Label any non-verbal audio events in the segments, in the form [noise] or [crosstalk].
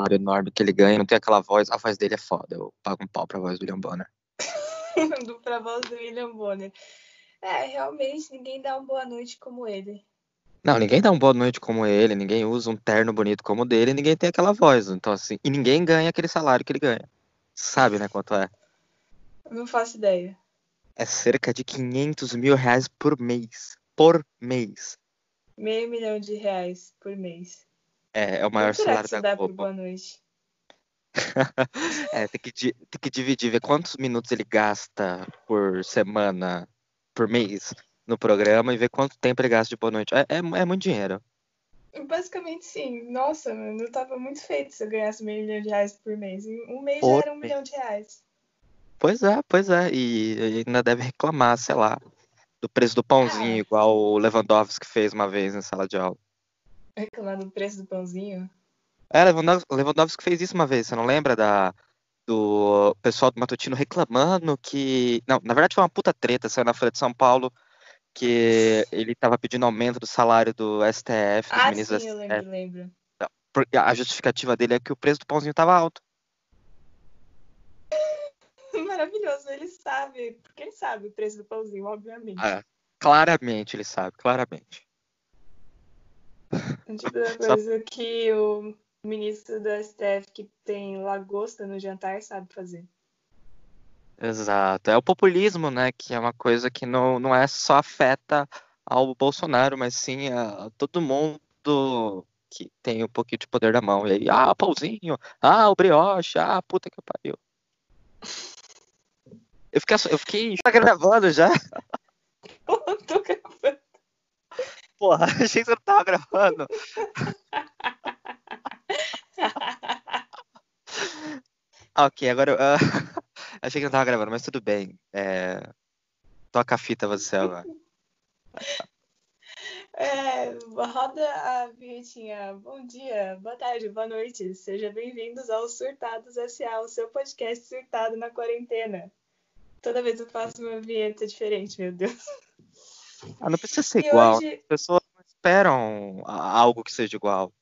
salário enorme que ele ganha, não tem aquela voz. A voz dele é foda. Eu pago um pau pra voz do William Bonner. [laughs] pra voz do William Bonner. É, realmente, ninguém dá uma boa noite como ele. Não, ninguém dá uma boa noite como ele, ninguém usa um terno bonito como o dele, ninguém tem aquela voz. Então, assim, e ninguém ganha aquele salário que ele ganha. Sabe, né, quanto é? Não faço ideia. É cerca de 500 mil reais por mês. Por mês. Meio milhão de reais por mês. É, é o maior você da por Globo. boa noite? [laughs] é, tem que, tem que dividir, ver quantos minutos ele gasta por semana, por mês no programa e ver quanto tempo ele gasta de boa noite. É, é, é muito dinheiro. Basicamente, sim. Nossa, mano, eu tava muito feito se eu ganhasse meio milhão de reais por mês. Em um mês já era um milhão de reais. Pois é, pois é. E ele ainda deve reclamar, sei lá, do preço do pãozinho, Ah. igual o Lewandowski fez uma vez em sala de aula. Reclamar do preço do pãozinho. É, Lewandowski, Lewandowski fez isso uma vez, você não lembra da, do pessoal do Matutino reclamando que. Não, na verdade foi uma puta treta, saiu na Folha de São Paulo, que ele tava pedindo aumento do salário do STF, dos Ah, ministros sim, eu lembro, STF. lembro. Porque A justificativa dele é que o preço do pãozinho tava alto. [laughs] Maravilhoso, ele sabe. Porque ele sabe o preço do pãozinho, obviamente. É, claramente, ele sabe, claramente. Tipo da coisa que o ministro da STF que tem lagosta no jantar sabe fazer. Exato. É o populismo, né? Que é uma coisa que não, não é só afeta ao Bolsonaro, mas sim a, a todo mundo que tem um pouquinho de poder na mão. E aí, ah, o pãozinho, ah, o brioche, ah, puta que pariu. [laughs] Eu fiquei, eu fiquei tá gravando já. [laughs] Porra, [laughs] achei que você não tava gravando. [laughs] Ok, agora. eu- ah, [laughs] achei que não tava gravando, mas tudo bem. É, Toca a fita você agora. É, roda a vinhetinha. Bom dia, boa tarde, boa noite. Sejam bem-vindos ao Surtados S.A., o seu podcast surtado na quarentena. Toda vez eu faço uma vinheta diferente, meu Deus. Ah, não precisa ser E igual. hoje, As pessoas não esperam algo que seja igual.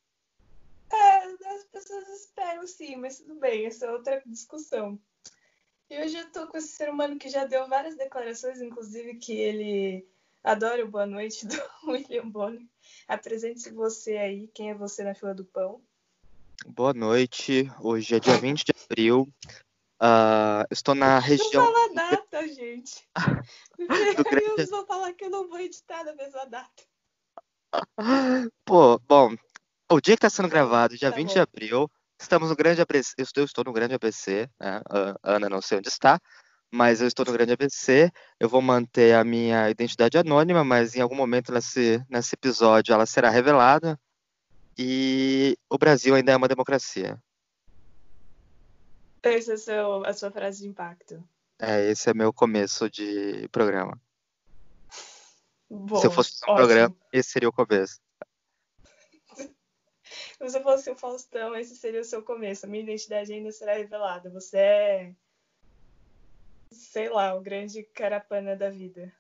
é, as pessoas esperam sim, mas tudo bem, essa é outra discussão. E hoje eu tô com esse ser humano que já deu várias declarações, inclusive que ele adora o boa noite do [laughs] William Bonner. Apresente-se você aí, quem é você na fila do pão? Boa noite. Hoje é dia 20 de abril. Ah, estou na Não região. fala a data, gente. [laughs] Do grande- Eu vou falar que eu não vou editar na mesma data. Pô, bom, o dia que está sendo gravado, dia Tá 20 bom. de abril, estamos no Grande ABC. Eu estou, no Grande ABC, né? A Ana não sei onde está, mas eu estou no Grande ABC. Eu vou manter a minha identidade anônima, mas em algum momento nesse, nesse episódio ela será revelada. E o Brasil ainda é uma democracia. Essa é a sua frase de impacto. É, esse é meu começo de programa. Bom, Se eu fosse um ótimo. programa, esse seria o começo. [laughs] Se você fosse o Faustão, esse seria o seu começo. A minha identidade ainda será revelada. Você é, sei lá, o grande carapana da vida.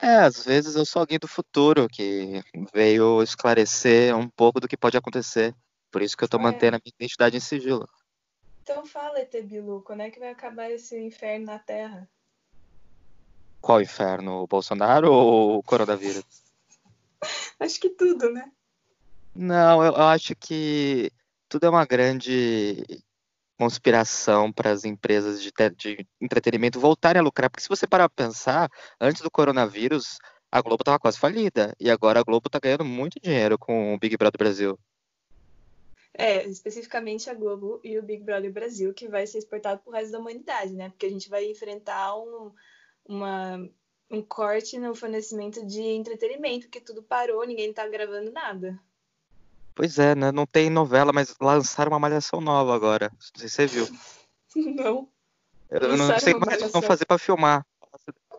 É, às vezes eu sou alguém do futuro que veio esclarecer um pouco do que pode acontecer. Por isso que eu tô É. mantendo a minha identidade em sigilo. Então fala, ET Bilu, quando é que vai acabar esse inferno na Terra? Qual inferno? O Bolsonaro ou o coronavírus? [laughs] Acho que tudo, né? Não, eu acho que tudo é uma grande conspiração para as empresas de, de entretenimento voltarem a lucrar. Porque se você parar pra pensar, antes do coronavírus, a Globo tava quase falida. E agora a Globo tá ganhando muito dinheiro com o Big Brother Brasil. É, especificamente a Globo e o Big Brother Brasil, que vai ser exportado pro resto da humanidade, né? Porque a gente vai enfrentar um, uma, um corte no fornecimento de entretenimento, porque tudo parou, ninguém tá gravando nada. Pois é, né? Não tem novela, mas lançaram uma malhação nova agora. Não sei se você viu. [laughs] Não. Eu não Lançaram sei uma como é que vão fazer pra filmar.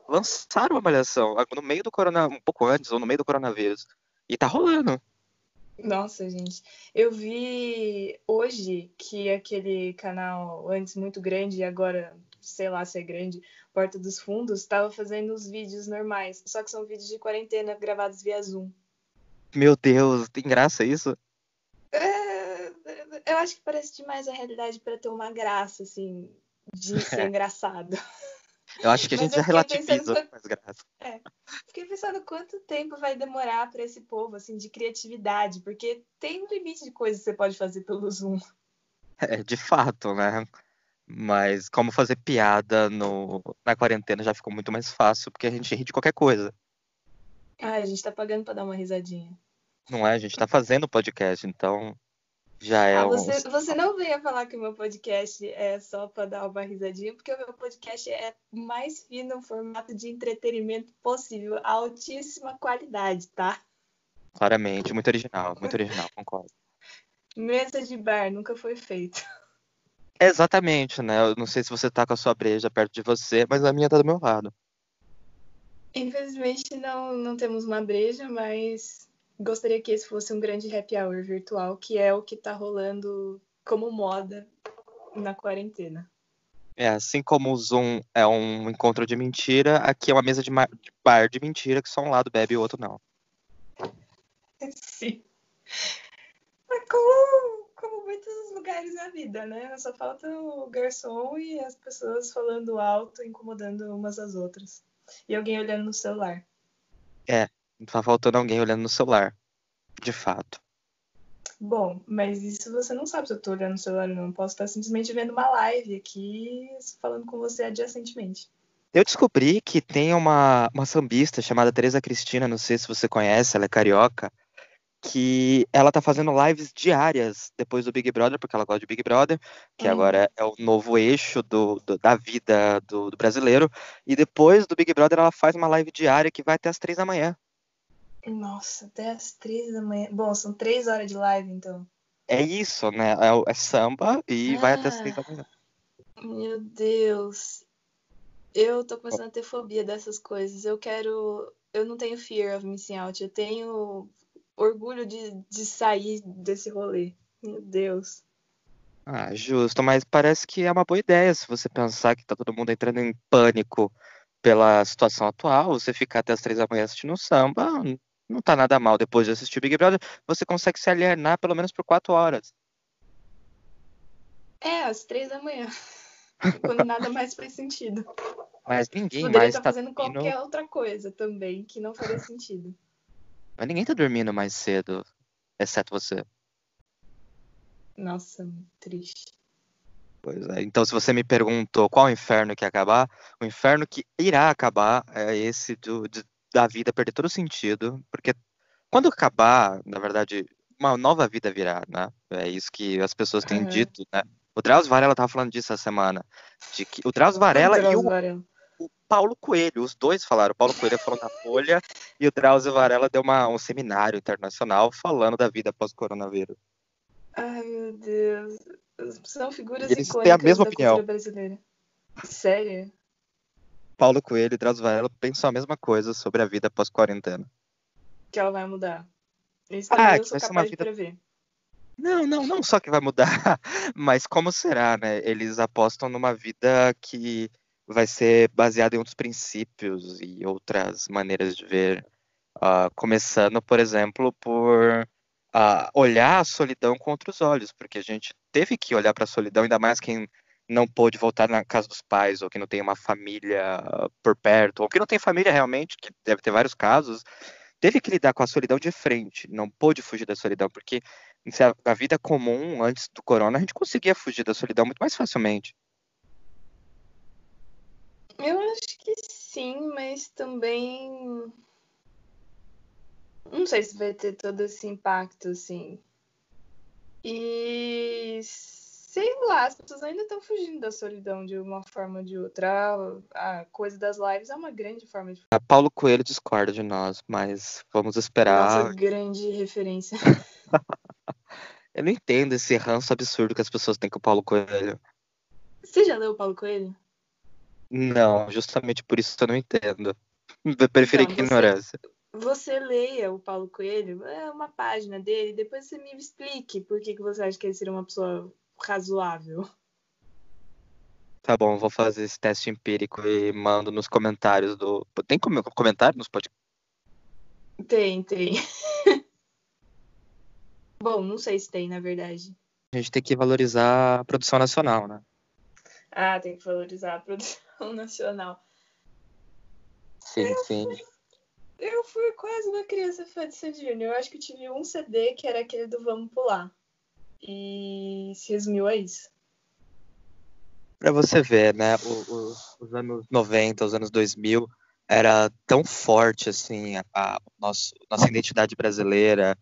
Lançaram uma malhação no meio do corona, um pouco antes ou no meio do coronavírus. E tá rolando. Nossa, gente. Eu vi hoje que aquele canal antes muito grande e agora, sei lá se é grande, Porta dos Fundos, estava fazendo os vídeos normais. Só que são vídeos de quarentena gravados via Zoom. Meu Deus, tem graça isso? É, eu acho que parece demais a realidade para ter uma graça, assim, de ser [laughs] engraçado. Eu acho que a gente já fiquei relativiza pensando- com as graças. Fiquei pensando quanto tempo vai demorar para esse povo, assim, de criatividade, porque tem um limite de coisas que você pode fazer pelo Zoom. É, de fato, né? Mas como fazer piada no, na quarentena já ficou muito mais fácil, porque a gente ri de qualquer coisa. Ah, a gente tá pagando para dar uma risadinha. Não é? A gente tá fazendo podcast, então já é Ah, um. você, você não venha falar que o meu podcast é só para dar uma risadinha, porque o meu podcast é o mais fino um formato de entretenimento possível, altíssima qualidade, tá? Claramente, muito original, muito original, concordo. Mesa de bar nunca foi feito. Exatamente, né? Eu não sei se você tá com a sua breja perto de você, mas a minha tá do meu lado. Infelizmente não, não temos uma breja, mas gostaria que esse fosse um grande happy hour virtual, que é o que tá rolando como moda na quarentena. É, assim como o Zoom é um encontro de mentira, aqui é uma mesa de, de bar de mentira que só um lado bebe e o outro não. [laughs] Sim. Mas como, como muitos lugares na vida, né? Só falta o garçom e as pessoas falando alto, incomodando umas às outras. E alguém olhando no celular. Tá faltando alguém olhando no celular. De fato. Bom, mas isso você não sabe se eu tô olhando no celular ou não. Posso estar simplesmente vendo uma live aqui, falando com você adjacentemente. Eu descobri que tem uma, uma sambista chamada Tereza Cristina, não sei se você conhece, ela é carioca, que ela tá fazendo lives diárias depois do Big Brother, porque ela gosta de Big Brother, que Hum. agora é o novo eixo do, do- da vida do, do brasileiro. E depois do Big Brother ela faz uma live diária que vai até as três da manhã. Nossa, até as três da manhã. Bom, são três horas de live, então. É isso, né? É, é samba e vai até as Ah. três da manhã. Meu Deus. Eu tô começando a ter fobia dessas coisas. Eu quero. Eu não tenho fear of missing out. Eu tenho orgulho de, de sair desse rolê. Meu Deus. Ah, justo, mas parece que é uma boa ideia se você pensar que tá todo mundo entrando em pânico pela situação atual, você ficar até as três da manhã assistindo samba, não tá nada mal. Depois de assistir Big Brother, você consegue se alienar pelo menos por quatro horas. É, às três da manhã. [laughs] Quando nada mais faz sentido. Mas ninguém Poderia mais estar tá fazendo dormindo. qualquer outra coisa também, que não faria sentido. Mas ninguém tá dormindo mais cedo, exceto você. Nossa, triste. Pois é. Então, se você me perguntou qual inferno que ia acabar, o inferno que irá acabar é esse do, de- da vida perder todo o sentido, porque quando acabar, na verdade, uma nova vida virá, né? É isso que as pessoas têm Aham. dito, né? O Drauzio Varela tava falando disso essa semana, de que o Drauzio Varela e Drauzio o, Varela. o Paulo Coelho, os dois falaram. O Paulo Coelho falou na Folha e o Drauzio Varela deu uma, um seminário internacional falando da vida pós-coronavírus. Ai, meu Deus. São figuras Eles têm a icônicas mesma da opinião. brasileira. Sério? Paulo Coelho e Drauzio Varela pensam a mesma coisa sobre a vida pós-quarentena. Que ela vai mudar. Isso Ah, eu que vai ser uma vida-. Não, não, não só que vai mudar, [laughs] mas como será, né? Eles apostam numa vida que vai ser baseada em outros princípios e outras maneiras de ver. Ah, começando, por exemplo, por ah, olhar a solidão com outros olhos, porque a gente teve que olhar para a solidão, ainda mais quem não pôde voltar na casa dos pais, ou que não tem uma família por perto, ou que não tem família realmente, que deve ter vários casos, teve que lidar com a solidão de frente, não pôde fugir da solidão, porque se a, a vida comum antes do corona, a gente conseguia fugir da solidão muito mais facilmente. Eu acho que sim, mas também. Não sei se vai ter todo esse impacto, assim. E. Sei lá, as pessoas ainda estão fugindo da solidão de uma forma ou de outra. A, a coisa das lives é uma grande forma de. A Paulo Coelho discorda de nós, mas vamos esperar. Nossa, grande referência. [laughs] Eu não entendo esse ranço absurdo que as pessoas têm com o Paulo Coelho. Você já leu o Paulo Coelho? Não, justamente por isso eu não entendo. Eu prefiro Então, ignorância. Você leia o Paulo Coelho, é uma página dele, depois você me explique por que, que você acha que ele seria uma pessoa razoável. Tá bom, vou fazer esse teste empírico e mando nos comentários do. Tem comentário nos podcasts? Tem, tem. [laughs] Bom, não sei se tem, na verdade. a gente tem que valorizar a produção nacional, né? Ah, tem que valorizar a produção [laughs] nacional. Sim, eu sim. Fui, eu fui quase uma criança fã de Sandy Júnior. Eu acho que eu tive um CD que era aquele do Vamos Pular. E se resumiu a isso. Pra você ver, né? O, o, os anos 90, os anos 2000, era tão forte, assim, a, a nossa identidade brasileira,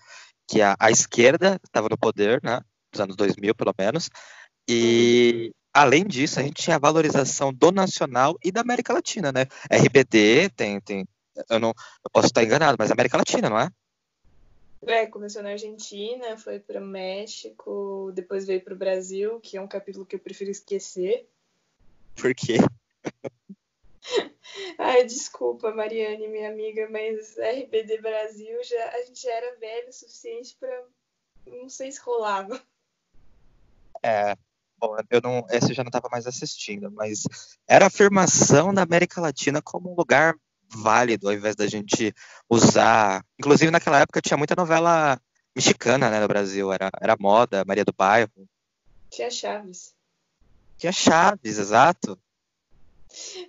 que a, a esquerda estava no poder, né? Nos anos 2000, pelo menos. E, além disso, a gente tinha a valorização do nacional e da América Latina, né? RBD tem, tem eu não eu posso estar enganado, mas América Latina, não é? É, começou na Argentina, foi para o México, depois veio para o Brasil, que é um capítulo que eu prefiro esquecer. Por quê? [laughs] Ai, desculpa, Mariane, minha amiga, mas RBD Brasil já a gente já era velho o suficiente para não sei se rolava. É, Bom, eu não, esse eu já não estava mais assistindo, mas era a afirmação da América Latina como um lugar válido, ao invés da gente usar. Inclusive, naquela época tinha muita novela mexicana né, no Brasil, era, era moda, Maria do Bairro. Tinha Chaves. Tinha Chaves, exato.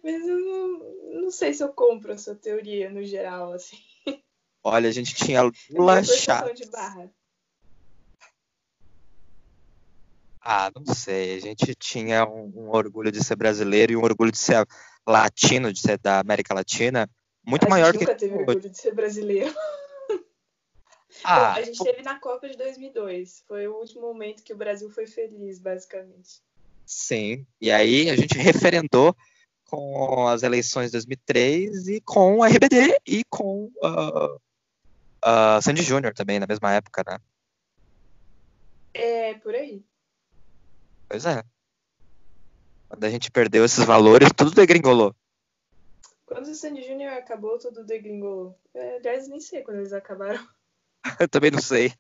Mas eu não, não sei se eu compro a sua teoria no geral, assim. Olha, a gente tinha [laughs] Lula Chaves. De barra. Ah, não sei. A gente tinha um, um, orgulho de ser brasileiro e um orgulho de ser latino, de ser da América Latina, muito a maior gente nunca teve orgulho de ser brasileiro. Ah, a gente teve na Copa de 2002. Foi o último momento que o Brasil foi feliz, basicamente. Sim. E aí a gente referendou com as eleições de 2003 e com o RBD e com uh, uh, Sandy Júnior também, na mesma época, né? É, por aí. Pois é. Quando a gente perdeu esses valores, tudo degringolou. Quando o Sandy Júnior acabou, tudo degringolou. É, aliás, nem sei quando eles acabaram. [laughs] Eu também não sei.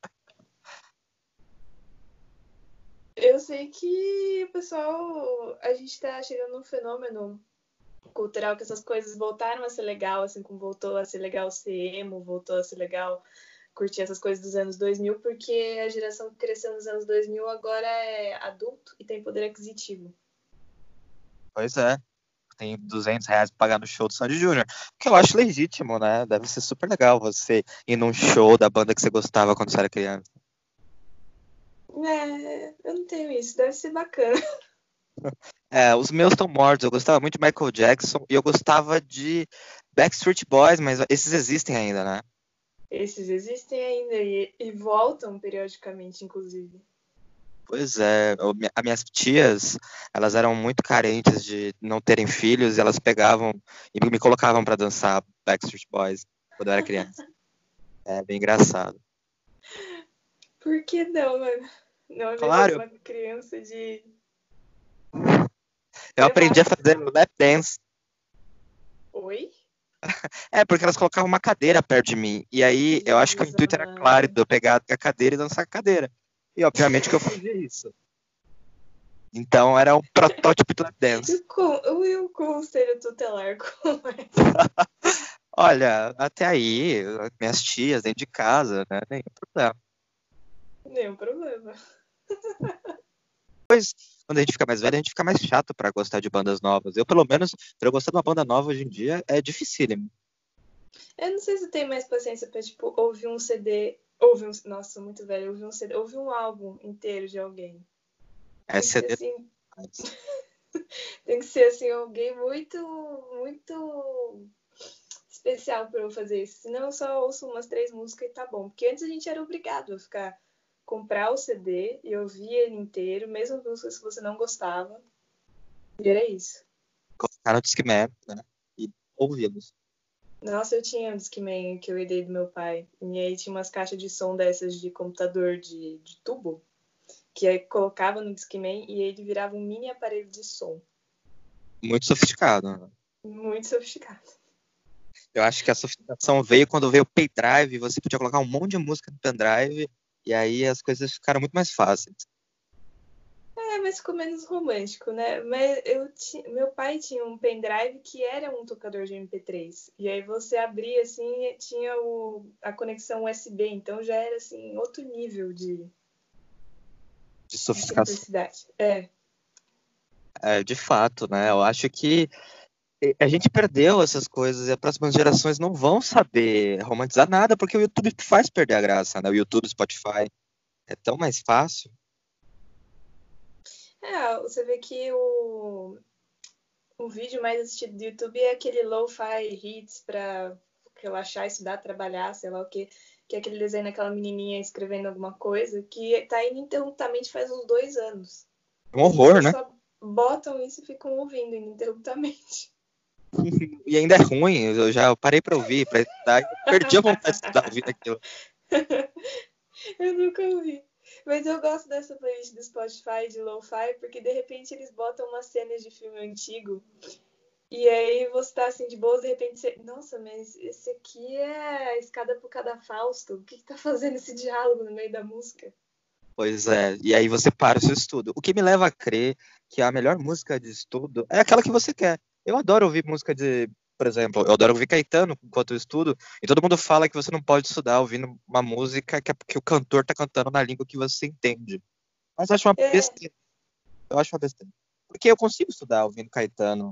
Eu sei que pessoal, a gente tá chegando num fenômeno cultural que essas coisas voltaram a ser legal, assim como voltou a ser legal ser emo, voltou a ser legal curtir essas coisas dos anos 2000, porque a geração que cresceu nos anos 2000 agora é adulto e tem poder aquisitivo. Pois é. Tem 200 reais pra pagar no show do Sandy Júnior. Que eu acho legítimo, né? Deve ser super legal você ir num show da banda que você gostava quando você era criança. É, eu não tenho isso. Deve ser bacana. [laughs] É, os meus estão mortos. Eu gostava muito de Michael Jackson e eu gostava de Backstreet Boys, mas esses existem ainda, né? Esses existem ainda e, e voltam periodicamente, inclusive. Pois é, as minhas tias, elas eram muito carentes de não terem filhos e elas pegavam e me colocavam para dançar Backstreet Boys quando eu era criança. é bem engraçado. Por que não, mano? Não é claro. uma criança de. Eu aprendi a fazer lap dance. Oi? [laughs] É, porque elas colocavam uma cadeira perto de mim. E aí eu acho que o intuito era claro de eu pegar a cadeira e dançar a cadeira. E obviamente que eu fazia isso. Então era um protótipo do dance. E o conselho tutelar [laughs] como é? Olha, até aí, minhas tias dentro de casa, né? Nenhum problema. Nenhum problema. Depois, quando a gente fica mais velho, a gente fica mais chato para gostar de bandas novas. Eu, pelo menos, pra eu gostar de uma banda nova hoje em dia, é dificílimo. Eu não sei se tem mais paciência pra, tipo, ouvir um CD. Ouvir um. Nossa, muito velho. Ouvir um CD. Ouvir um álbum inteiro de alguém. É CD. Assim... [laughs] tem que ser assim, alguém muito, muito especial para eu fazer isso. Senão eu só ouço umas três músicas e tá bom. Porque antes a gente era obrigado a ficar comprar o CD e ouvir ele inteiro, mesmo músicas que você não gostava. E era isso. Colocar no Discman, né? E ouvi-los. Nossa, eu tinha um Discman que eu herdei do meu pai. E aí tinha umas caixas de som dessas de computador de, de tubo. Que aí colocava no Discman e ele virava um mini aparelho de som. Muito sofisticado. Né? Muito sofisticado. Eu acho que a sofisticação veio quando veio o pendrive, você podia colocar um monte de música no pendrive e aí as coisas ficaram muito mais fáceis. É, mas ficou menos romântico, né? Mas eu meu pai tinha um pendrive que era um tocador de MP3. E aí você abria assim, tinha o, a conexão USB, então já era assim outro nível de de sofisticação. simplicidade. É. É, de fato, né? Eu acho que a gente perdeu essas coisas e as próximas gerações não vão saber romantizar nada, porque o YouTube faz perder a graça, né? O YouTube, Spotify. É tão mais fácil. É, você vê que o, o vídeo mais assistido do YouTube é aquele lo-fi hits pra relaxar, estudar, trabalhar, sei lá o que. Que é aquele desenho daquela menininha escrevendo alguma coisa, que tá ininterruptamente faz uns dois anos. Um horror, né? Só botam isso e ficam ouvindo ininterruptamente. [laughs] e ainda é ruim, eu já parei para ouvir, para estudar, perdi a vontade de estudar ouvindo aquilo. [laughs] eu nunca ouvi. Mas eu gosto dessa playlist do Spotify de Lo-Fi, porque de repente eles botam umas cenas de filme antigo. E aí você tá assim de boas, de repente você. Nossa, mas esse aqui é a escada pro cadafausto. O que, que tá fazendo esse diálogo no meio da música? Pois é, e aí você para o seu estudo. O que me leva a crer que a melhor música de estudo é aquela que você quer. Eu adoro ouvir música de, por exemplo, eu adoro ouvir Caetano enquanto eu estudo, e todo mundo fala que você não pode estudar ouvindo uma música que, é porque o cantor tá cantando na língua que você entende. Mas eu acho uma é. besteira. Eu acho uma besteira. Porque eu consigo estudar ouvindo Caetano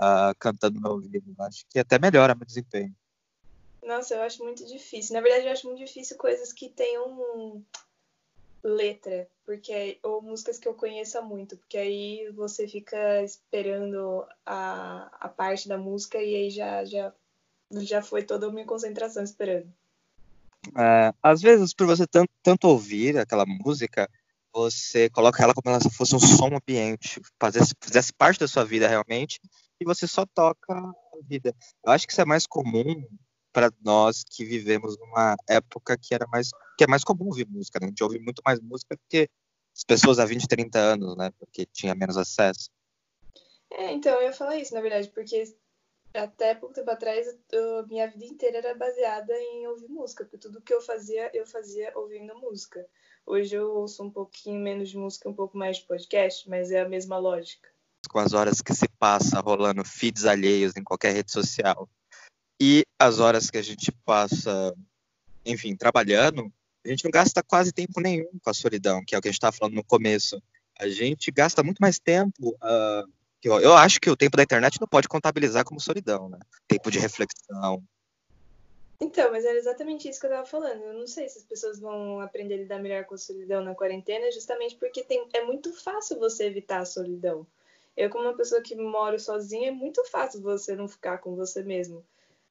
uh, cantando no meu ouvido. Acho que até melhora meu desempenho. Nossa, eu acho muito difícil. Na verdade, eu acho muito difícil coisas que tenham letra, porque ou músicas que eu conheça muito, porque aí você fica esperando a, a parte da música e aí já já já foi toda a minha concentração esperando. É, às vezes, por você tanto, tanto ouvir aquela música, você coloca ela como se fosse um som ambiente, fizesse, fizesse parte da sua vida realmente, e você só toca a vida. Eu acho que isso é mais comum para nós que vivemos numa época que era mais que é mais comum ouvir música, né? A gente ouve muito mais música do que as pessoas há 20, 30 anos, né? Porque tinha menos acesso. É, então eu ia falar isso, na verdade, porque até pouco tempo atrás, eu, minha vida inteira era baseada em ouvir música, porque tudo que eu fazia, eu fazia ouvindo música. Hoje eu ouço um pouquinho menos de música, um pouco mais de podcast, mas é a mesma lógica. Com as horas que se passa rolando feeds alheios em qualquer rede social e as horas que a gente passa, enfim, trabalhando, a gente não gasta quase tempo nenhum com a solidão, que é o que a gente estava falando no começo. A gente gasta muito mais tempo. Uh, eu, eu, acho que o tempo da internet não pode contabilizar como solidão, né? Tempo de reflexão. Então, mas era exatamente isso que eu estava falando. Eu não sei se as pessoas vão aprender a lidar melhor com a solidão na quarentena, justamente porque tem, é muito fácil você evitar a solidão. Eu, como uma pessoa que moro sozinha, é muito fácil você não ficar com você mesmo.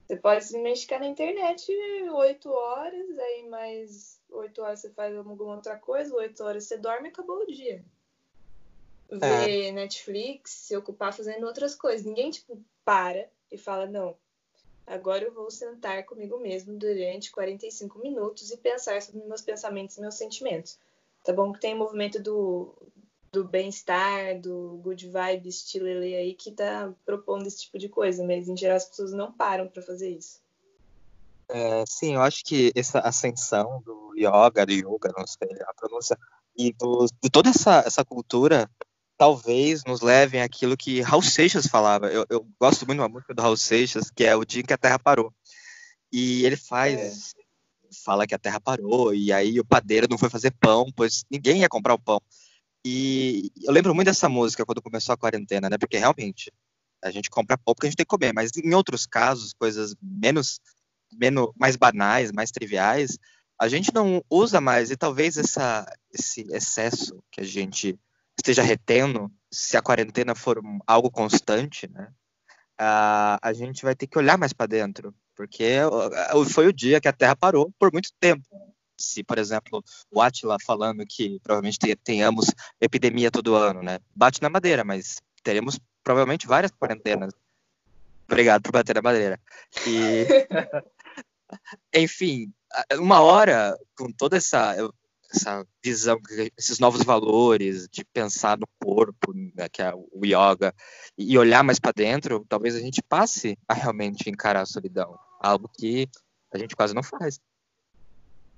Você pode ficar na internet oito horas, aí mais oito horas você faz alguma outra coisa, oito horas você dorme e acabou o dia. Ver é. Netflix, se ocupar fazendo outras coisas. Ninguém, tipo, para e fala, não, agora eu vou sentar comigo mesmo durante 45 minutos e pensar sobre meus pensamentos e meus sentimentos. Tá bom que tem o movimento do, do bem-estar, do good vibe, estilo aí, que tá propondo esse tipo de coisa, mas em geral as pessoas não param para fazer isso. É, sim, eu acho que essa ascensão do yoga, do yoga, não sei a pronúncia, e do, de toda essa, essa cultura, talvez nos levem àquilo que Raul Seixas falava. Eu, eu gosto muito de uma música do Raul Seixas, que é O Dia que a Terra Parou. E ele faz, é. fala que a Terra parou, e aí o padeiro não foi fazer pão, pois ninguém ia comprar o pão. E eu lembro muito dessa música quando começou a quarentena, né? Porque realmente a gente compra pouco porque a gente tem que comer, mas em outros casos, coisas menos, menos mais banais, mais triviais, a gente não usa mais e talvez essa, esse excesso que a gente esteja retendo, se a quarentena for algo constante, né? A, a gente vai ter que olhar mais para dentro, porque foi o dia que a Terra parou por muito tempo se, por exemplo, o Atila falando que provavelmente tenhamos epidemia todo ano, né? Bate na madeira, mas teremos provavelmente várias quarentenas. Obrigado por bater na madeira. E, [laughs] enfim, uma hora com toda essa essa visão, esses novos valores de pensar no corpo, né, que é o yoga, e olhar mais para dentro, talvez a gente passe a realmente encarar a solidão, algo que a gente quase não faz.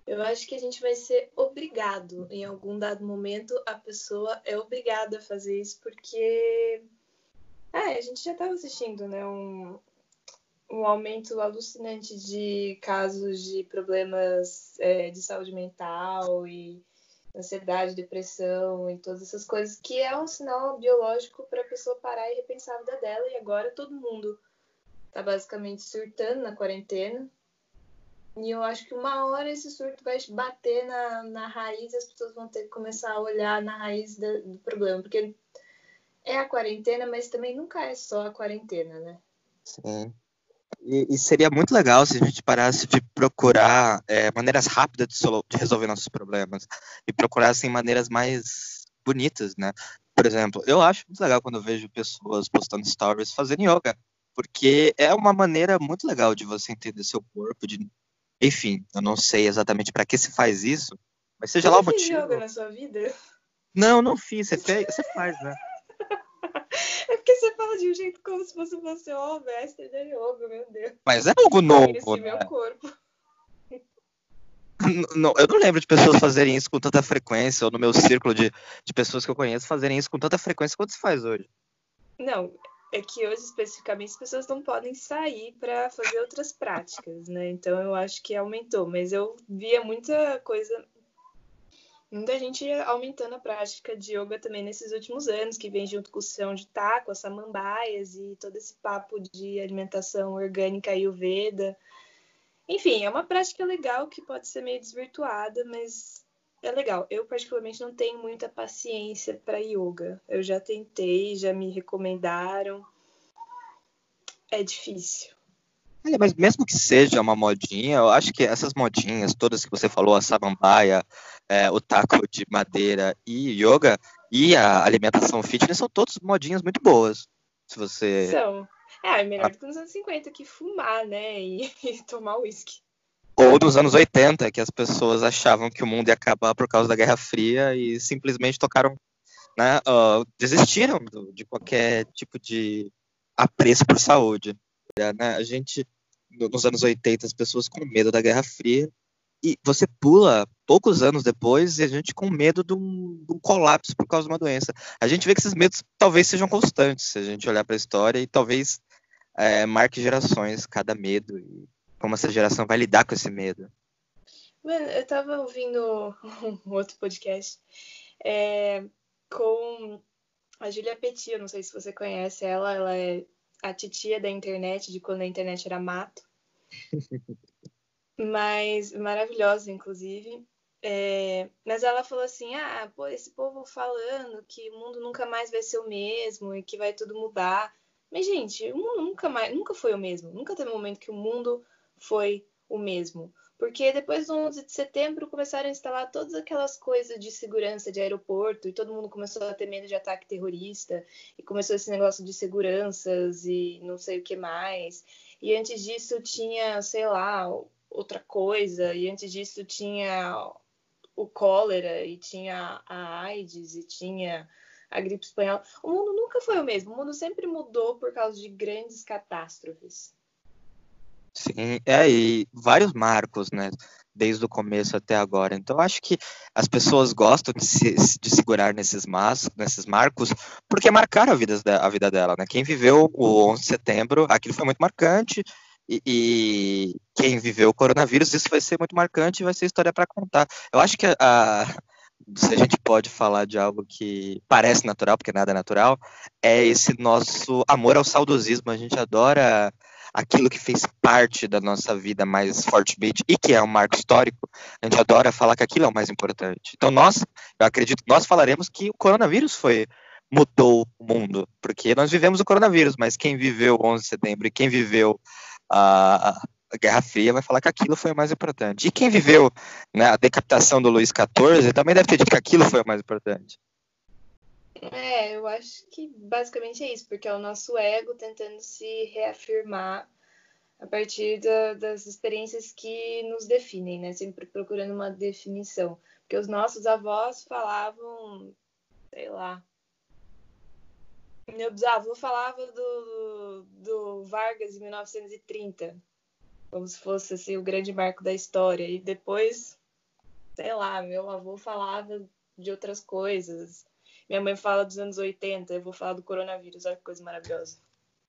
Eu acho que a gente vai ser obrigado, em algum dado momento, a pessoa é obrigada a fazer isso, porque é, a gente já estava assistindo né, um, um aumento alucinante de casos de problemas é, de saúde mental e ansiedade, depressão e todas essas coisas, que é um sinal biológico para a pessoa parar e repensar a vida dela. E agora todo mundo está basicamente surtando na quarentena. E eu acho que uma hora esse surto vai bater na, na raiz e as pessoas vão ter que começar a olhar na raiz do, do problema. Porque é a quarentena, mas também nunca é só a quarentena, né? Sim. E, e, seria muito legal se a gente parasse de procurar é, maneiras rápidas de, de, resolver nossos problemas e procurassem maneiras mais bonitas, né? Por exemplo, eu acho muito legal quando eu vejo pessoas postando stories fazendo yoga, porque é uma maneira muito legal de você entender seu corpo, de enfim, eu não sei exatamente para que se faz isso, mas seja você lá o motivo. Você yoga na sua vida? Não, não fiz. Você, fez, você faz, né? [laughs] É porque você fala de um jeito como se você fosse o mestre da yoga, meu Deus. Mas é algo novo, né? meu corpo. Não, eu não lembro de pessoas fazerem isso com tanta frequência, ou no meu círculo de, de pessoas que eu conheço fazerem isso com tanta frequência quanto se faz hoje. Não, é que hoje especificamente as pessoas não podem sair para fazer outras práticas, né? Então eu acho que aumentou, mas eu via muita coisa muita gente aumentando a prática de yoga também nesses últimos anos, que vem junto com o chão de taco, as samambaias e todo esse papo de alimentação orgânica e o Veda. Enfim, é uma prática legal que pode ser meio desvirtuada, mas é legal. Eu, particularmente, não tenho muita paciência para yoga. Eu já tentei, já me recomendaram. É difícil. Olha, mas mesmo que seja uma modinha, eu acho que essas modinhas, todas que você falou, a samambaia, é, o taco de madeira e yoga, e a alimentação fitness, são todas modinhas muito boas. Se você. São. É, é melhor do que nos anos 50 que fumar, né? E, [laughs] e tomar uísque. Ou nos anos 80, que as pessoas achavam que o mundo ia acabar por causa da Guerra Fria e simplesmente tocaram, né, uh, desistiram do, de qualquer tipo de apreço por saúde. Né? A gente, nos anos 80, as pessoas com medo da Guerra Fria, e você pula poucos anos depois e a gente com medo de um, de um, colapso por causa de uma doença. A gente vê que esses medos talvez sejam constantes, se a gente olhar para a história, e talvez é, marque gerações cada medo e como essa geração vai lidar com esse medo. Mano, eu tava ouvindo [laughs] um outro podcast é, com a Julia Petit, eu não sei se você conhece ela, ela é a titia da internet, de quando a internet era mato. [laughs] mas maravilhosa, inclusive. É, mas ela falou assim: ah, pô, esse povo falando que o mundo nunca mais vai ser o mesmo e que vai tudo mudar. Mas, gente, o mundo nunca mais, nunca foi o mesmo. Nunca teve um momento que o mundo foi o mesmo. Porque depois do 11 de setembro começaram a instalar todas aquelas coisas de segurança de aeroporto e todo mundo começou a ter medo de ataque terrorista e começou esse negócio de seguranças e não sei o que mais. E antes disso tinha, sei lá, outra coisa, e antes disso tinha o cólera e tinha a AIDS e tinha a gripe espanhola. O mundo nunca foi o mesmo, o mundo sempre mudou por causa de grandes catástrofes. Sim, é, e vários marcos, né? Desde o começo até agora. Então, acho que as pessoas gostam de, se, de segurar nesses, mas, nesses marcos, porque marcaram a vida, a vida dela, né? Quem viveu o 11 de setembro, aquilo foi muito marcante, e, e quem viveu o coronavírus, isso vai ser muito marcante e vai ser história para contar. Eu acho que a, a, se a gente pode falar de algo que parece natural, porque nada é natural, é esse nosso amor ao saudosismo. A gente adora aquilo que fez parte da nossa vida mais fortemente e que é um marco histórico, a gente adora falar que aquilo é o mais importante. Então nós, eu acredito que nós falaremos que o coronavírus foi mudou o mundo, porque nós vivemos o coronavírus, mas quem viveu o 11 de setembro e quem viveu a, a Guerra Fria vai falar que aquilo foi o mais importante. E quem viveu né, a decapitação do Luís XIV também deve ter dito que aquilo foi o mais importante. É, eu acho que basicamente é isso, porque é o nosso ego tentando se reafirmar a partir da, das experiências que nos definem, né? Sempre procurando uma definição. Porque os nossos avós falavam, sei lá. Meu bisavô falava do, do Vargas em 1930, como se fosse assim, o grande marco da história. E depois, sei lá, meu avô falava de outras coisas. Minha mãe fala dos anos 80, eu vou falar do coronavírus, olha que coisa maravilhosa.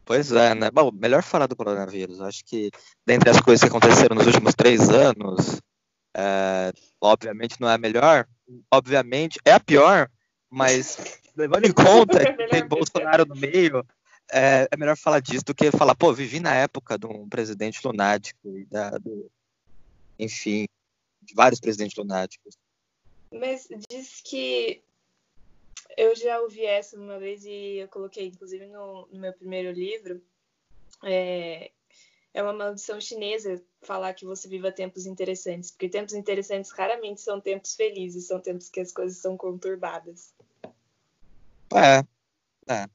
Pois é, né? Bom, melhor falar do coronavírus. Acho que dentre as coisas que aconteceram nos últimos três anos, é, obviamente não é a melhor, obviamente, é a pior, mas [laughs] levando em conta que tem Bolsonaro no meio, é, é, melhor falar disso do que falar, pô, vivi na época de um presidente lunático e da, do, enfim, de vários presidentes lunáticos. Mas diz que eu já ouvi essa uma vez e eu coloquei, inclusive, no, no meu primeiro livro. É, é uma maldição chinesa falar que você viva tempos interessantes, porque tempos interessantes raramente são tempos felizes, são tempos que as coisas são conturbadas. É, é.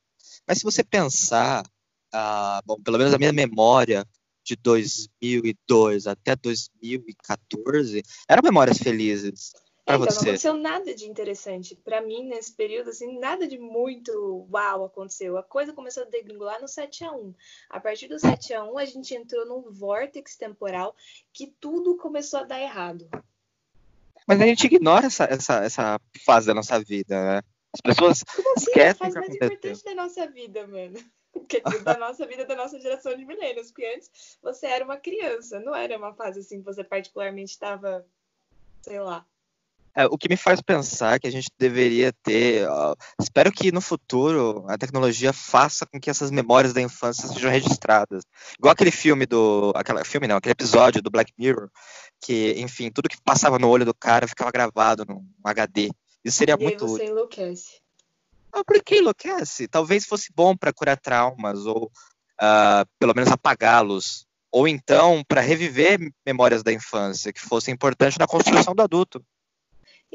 Mas se você pensar, ah, bom, pelo menos a minha memória de 2002 até 2014 eram memórias felizes. É, então, não aconteceu nada de interessante. Para mim, nesse período, assim, nada de muito uau aconteceu. A coisa começou a degringolar no 7 a 1 A partir do 7 a 1 a gente entrou num vórtice temporal que tudo começou a dar errado. Mas a gente ignora essa, essa, essa fase da nossa vida, né? As pessoas Como assim? esquecem a fase mais importante da nossa vida, mano. [laughs] Quer dizer, da nossa vida, da nossa geração de milênios. Porque antes você era uma criança, não era uma fase assim que você particularmente estava, sei lá, é, o que me faz pensar que a gente deveria ter. Uh, espero que no futuro a tecnologia faça com que essas memórias da infância sejam registradas. Igual aquele filme do. Aquela, filme não, aquele episódio do Black Mirror, que, enfim, tudo que passava no olho do cara ficava gravado num HD. Isso seria e muito. Você enlouquece. Ah, por que enlouquece? Talvez fosse bom para curar traumas, ou uh, pelo menos apagá-los. Ou então para reviver memórias da infância, que fossem importantes na construção do adulto.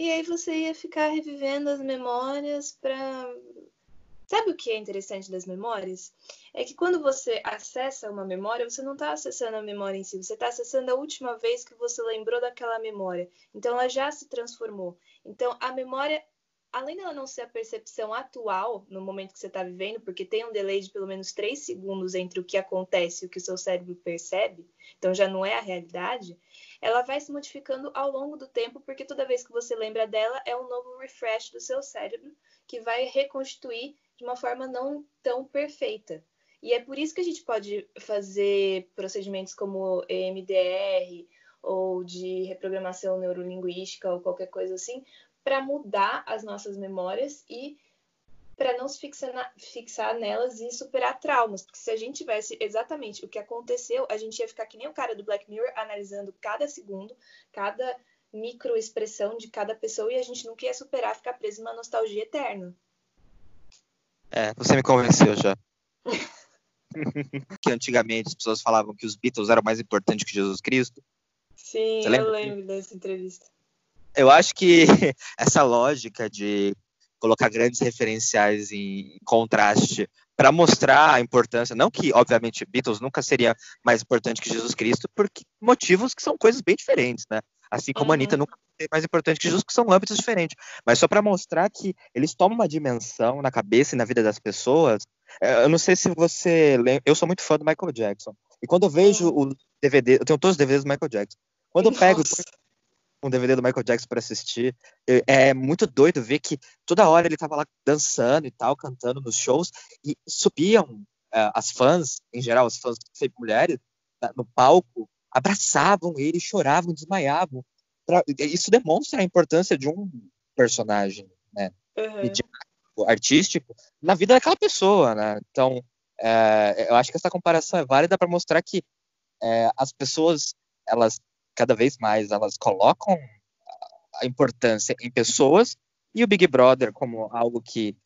E aí você ia ficar revivendo as memórias para. Sabe o que é interessante das memórias? É que quando você acessa uma memória, você não está acessando a memória em si, você está acessando a última vez que você lembrou daquela memória. Então ela já se transformou. Então a memória além dela não ser a percepção atual no momento que você está vivendo, porque tem um delay de pelo menos 3 segundos entre o que acontece e o que o seu cérebro percebe, então já não é a realidade, ela vai se modificando ao longo do tempo, porque toda vez que você lembra dela é um novo refresh do seu cérebro que vai reconstituir de uma forma não tão perfeita. E é por isso que a gente pode fazer procedimentos como EMDR ou de reprogramação neurolinguística ou qualquer coisa assim, para mudar as nossas memórias e para não se fixar, na, fixar, nelas e superar traumas. Porque se a gente tivesse exatamente o que aconteceu, a gente ia ficar que nem o cara do Black Mirror, analisando cada segundo, cada microexpressão de cada pessoa e a gente nunca ia superar, ficar preso numa nostalgia eterna. É, você me convenceu já. [laughs] que antigamente as pessoas falavam que os Beatles eram mais importantes que Jesus Cristo. Sim, eu lembro dessa entrevista eu acho que [laughs] essa lógica de colocar grandes referenciais em contraste para mostrar a importância, não que obviamente Beatles nunca seria mais importante que Jesus Cristo, por motivos que são coisas bem diferentes, né? Assim como uhum. a Anitta nunca é mais importante que Jesus, que são âmbitos diferentes. Mas só para mostrar que eles tomam uma dimensão na cabeça e na vida das pessoas. É, eu não sei se você lembra, eu sou muito fã do Michael Jackson. E quando eu vejo o DVD, eu tenho todos os DVDs do Michael Jackson. Quando eu pego um DVD do Michael Jackson para assistir. É muito doido ver que toda hora ele tava lá dançando e tal, cantando nos shows, e subiam uh, as fãs, em geral, as fãs sempre mulheres, no palco, abraçavam ele, choravam, desmaiavam. Isso demonstra a importância de um personagem, né? Uhum. artístico na vida daquela pessoa, né? Então, é, eu acho que essa comparação é válida para mostrar que é, as pessoas elas cada vez mais elas colocam a importância em pessoas e o Big Brother como algo que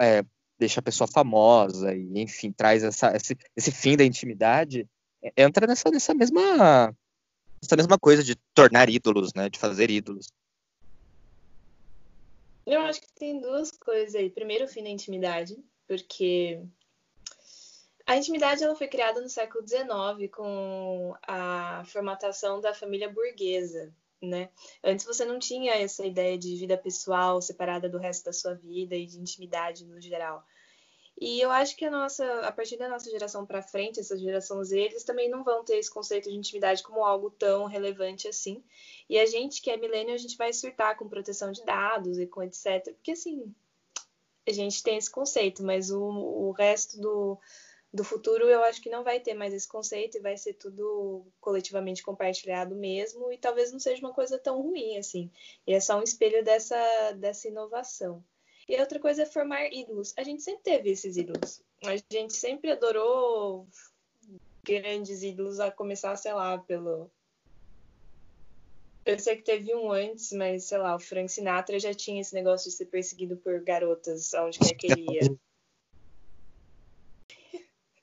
é, deixa a pessoa famosa e, enfim, traz essa, esse, esse fim da intimidade, é, entra nessa, nessa mesma essa mesma coisa de tornar ídolos, né, de fazer ídolos. Eu acho que tem duas coisas aí. Primeiro, o fim da intimidade, porque a intimidade ela foi criada no século XIX com a formatação da família burguesa, né? Antes você não tinha essa ideia de vida pessoal separada do resto da sua vida e de intimidade no geral. E eu acho que a nossa, a partir da nossa geração para frente, essa geração Z, eles também não vão ter esse conceito de intimidade como algo tão relevante assim. E a gente que é milênio, a gente vai surtar com proteção de dados e com etc. Porque assim, a gente tem esse conceito, mas o, o resto do, do futuro eu acho que não vai ter mais esse conceito e vai ser tudo coletivamente compartilhado mesmo e talvez não seja uma coisa tão ruim assim. E é só um espelho dessa, dessa inovação. E outra coisa é formar ídolos. A gente sempre teve esses ídolos. A gente sempre adorou grandes ídolos a começar, sei lá, pelo eu sei que teve um antes, mas sei lá, o Frank Sinatra já tinha esse negócio de ser perseguido por garotas aonde quer que ele ia.